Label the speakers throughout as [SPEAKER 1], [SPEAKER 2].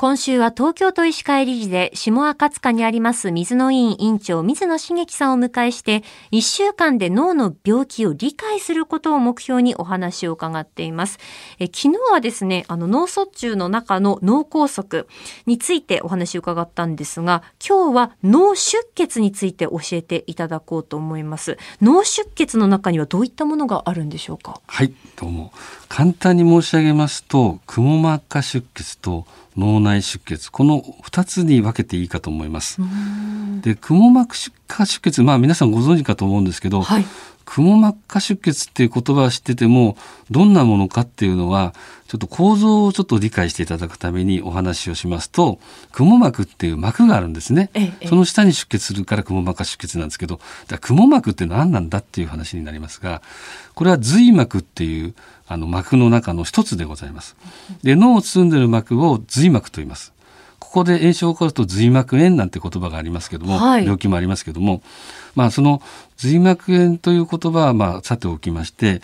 [SPEAKER 1] 今週は東京都医師会理事で下赤塚にあります水野委員委員長水野茂樹さんを迎えして1週間で脳の病気を理解することを目標にお話を伺っています。え昨日はですね、あの脳卒中の中の脳梗塞についてお話を伺ったんですが、今日は脳出血について教えていただこうと思います。脳出血の中にはどういったものがあるんでしょうか？
[SPEAKER 2] はい、どうも。簡単に申し上げますと、くも膜下出血と脳内出血。この2つに分けていいかと思います。でくも膜下出血。まあ皆さんご存知かと思うんですけど、はい、くも膜下出血っていう言葉は知っててもどんなものかっていうのはちょっと構造をちょっと理解していただくためにお話をしますとくも膜っていう膜があるんですね、ええ、その下に出血するからくも膜下出血なんですけどくも膜って何なんだっていう話になりますがこれは髄膜っていうあの膜の中の一つでございます。で脳を包んでいる膜を髄膜と言います。ここで炎症を起こすと髄膜炎なんて言葉がありますけども、はい、病気もありますけども、まあその髄膜炎という言葉はまあさておきまして、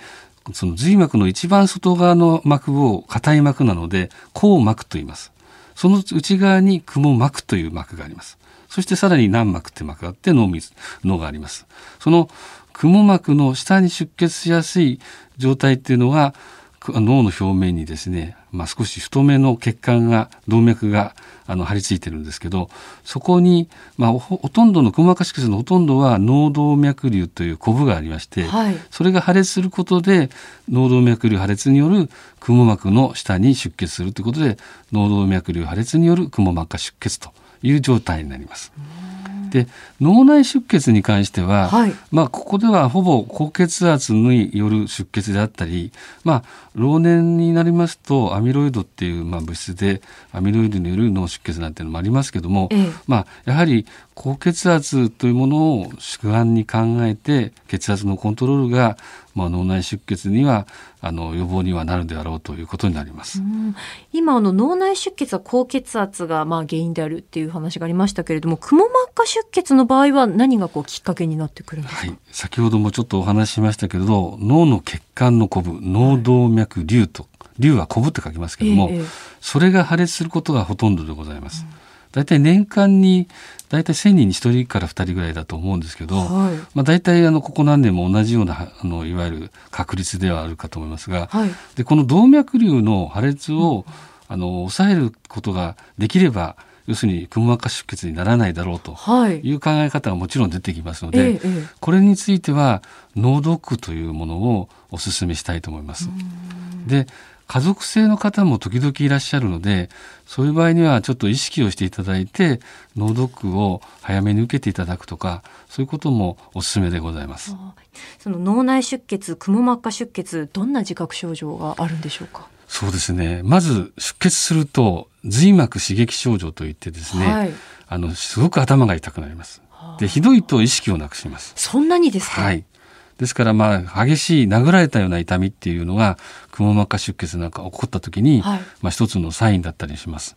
[SPEAKER 2] その髄膜の一番外側の膜を硬い膜なので、硬膜と言います。その内側に雲膜という膜があります。そしてさらに軟膜って膜があって脳水、脳があります。その雲膜の下に出血しやすい状態っていうのは脳の表面にですね、まあ、少し太めの血管が動脈があの張り付いてるんですけどそこに、まあ、ほとんどのくも膜下出血のほとんどは脳動脈瘤というコブがありまして、はい、それが破裂することで脳動脈瘤破裂によるくも膜の下に出血するということで脳動脈瘤破裂によるくも膜下出血という状態になります。で脳内出血に関しては、はい、まあ、ここではほぼ高血圧による出血であったり、まあ、老年になりますとアミロイドっていうまあ物質でアミロイドによる脳出血なんていうのもありますけども、ええ、まあ、やはり高血圧というものを主眼に考えて血圧のコントロールが、まあ、脳内出血にはあの予防にはなるであろうということになります。
[SPEAKER 1] 今あの脳内出血は高血圧がまあ原因であるっていう話がありましたけれども、くも膜下出血の場合は何がこうきっかけになってくるんですか？はい、
[SPEAKER 2] 先ほどもちょっとお話ししましたけれど、脳の血管のコブ、脳動脈瘤と、瘤はコブって書きますけども、ええ、それが破裂することがほとんどでございます。うん大体年間に大体1000人に1人から2人ぐらいだと思うんですけど、はい、まあ、大体あのここ何年も同じようなあのいわゆる確率ではあるかと思いますが、はい、でこの動脈瘤の破裂を、あの抑えることができれば要するにくも膜下出血にならないだろうとい。う考え方がもちろん出てきますので、はい、これについては脳ドックというものをお勧めしたいと思います。で家族性の方も時々いらっしゃるのでそういう場合にはちょっと意識をしていただいて脳ドックを早めに受けていただくとかそういうこともおすすめでございます。
[SPEAKER 1] その脳内出血くも膜下出血どんな自覚症状があるんでしょうか？
[SPEAKER 2] そうですね。まず出血すると髄膜刺激症状といってですね、はい、あのすごく頭が痛くなります。でひどいと意識をなくします。
[SPEAKER 1] そんなにですか？
[SPEAKER 2] はいですからまあ激しい殴られたような痛みっていうのがくも膜下出血なんか起こった時に、はい、まあ一つのサインだったりします。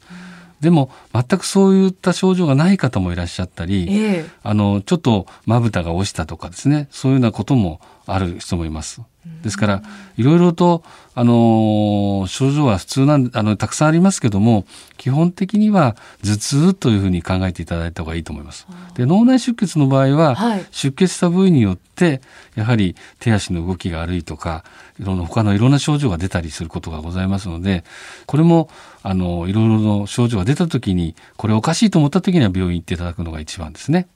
[SPEAKER 2] でも全くそういった症状がない方もいらっしゃったり、えー、あのちょっとまぶたが落ちたとかですねそういうようなこともある人もいます。ですからいろいろとあの症状は普通なんあのたくさんありますけども基本的には頭痛というふうに考えていただいた方がいいと思います。で脳内出血の場合は、はい、出血した部位によってやはり手足の動きが悪いとかいろんな他のいろんな症状が出たりすることがございますのでこれもあのいろいろの症状が出た時にこれおかしいと思った時には病院行っていただくのが一番ですね。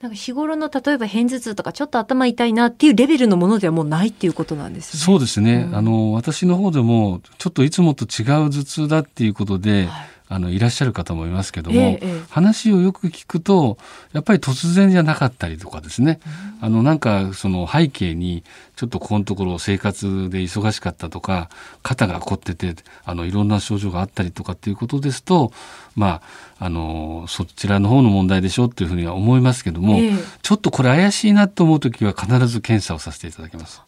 [SPEAKER 1] なんか日頃の例えば片頭痛とかちょっと頭痛いなっていうレベルのものではもうないっていうことなんですね。
[SPEAKER 2] そうですね。うん、あの私の方でもちょっといつもと違う頭痛だっていうことで、はいあのいらっしゃる方もいますけども、ええ、話をよく聞くとやっぱり突然じゃなかったりとかですね、うん、あのなんかその背景にちょっとここのところ生活で忙しかったとか肩が凝っててあのいろんな症状があったりとかっていうことですとまああのそちらの方の問題でしょうっていうふうには思いますけども、え、ちょっとこれ怪しいなと思う時は必ず検査をさせていただきます。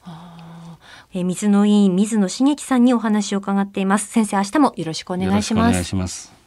[SPEAKER 1] え水野委員水野茂樹さんにお話を伺っています。先生明日もよろしくお願いします。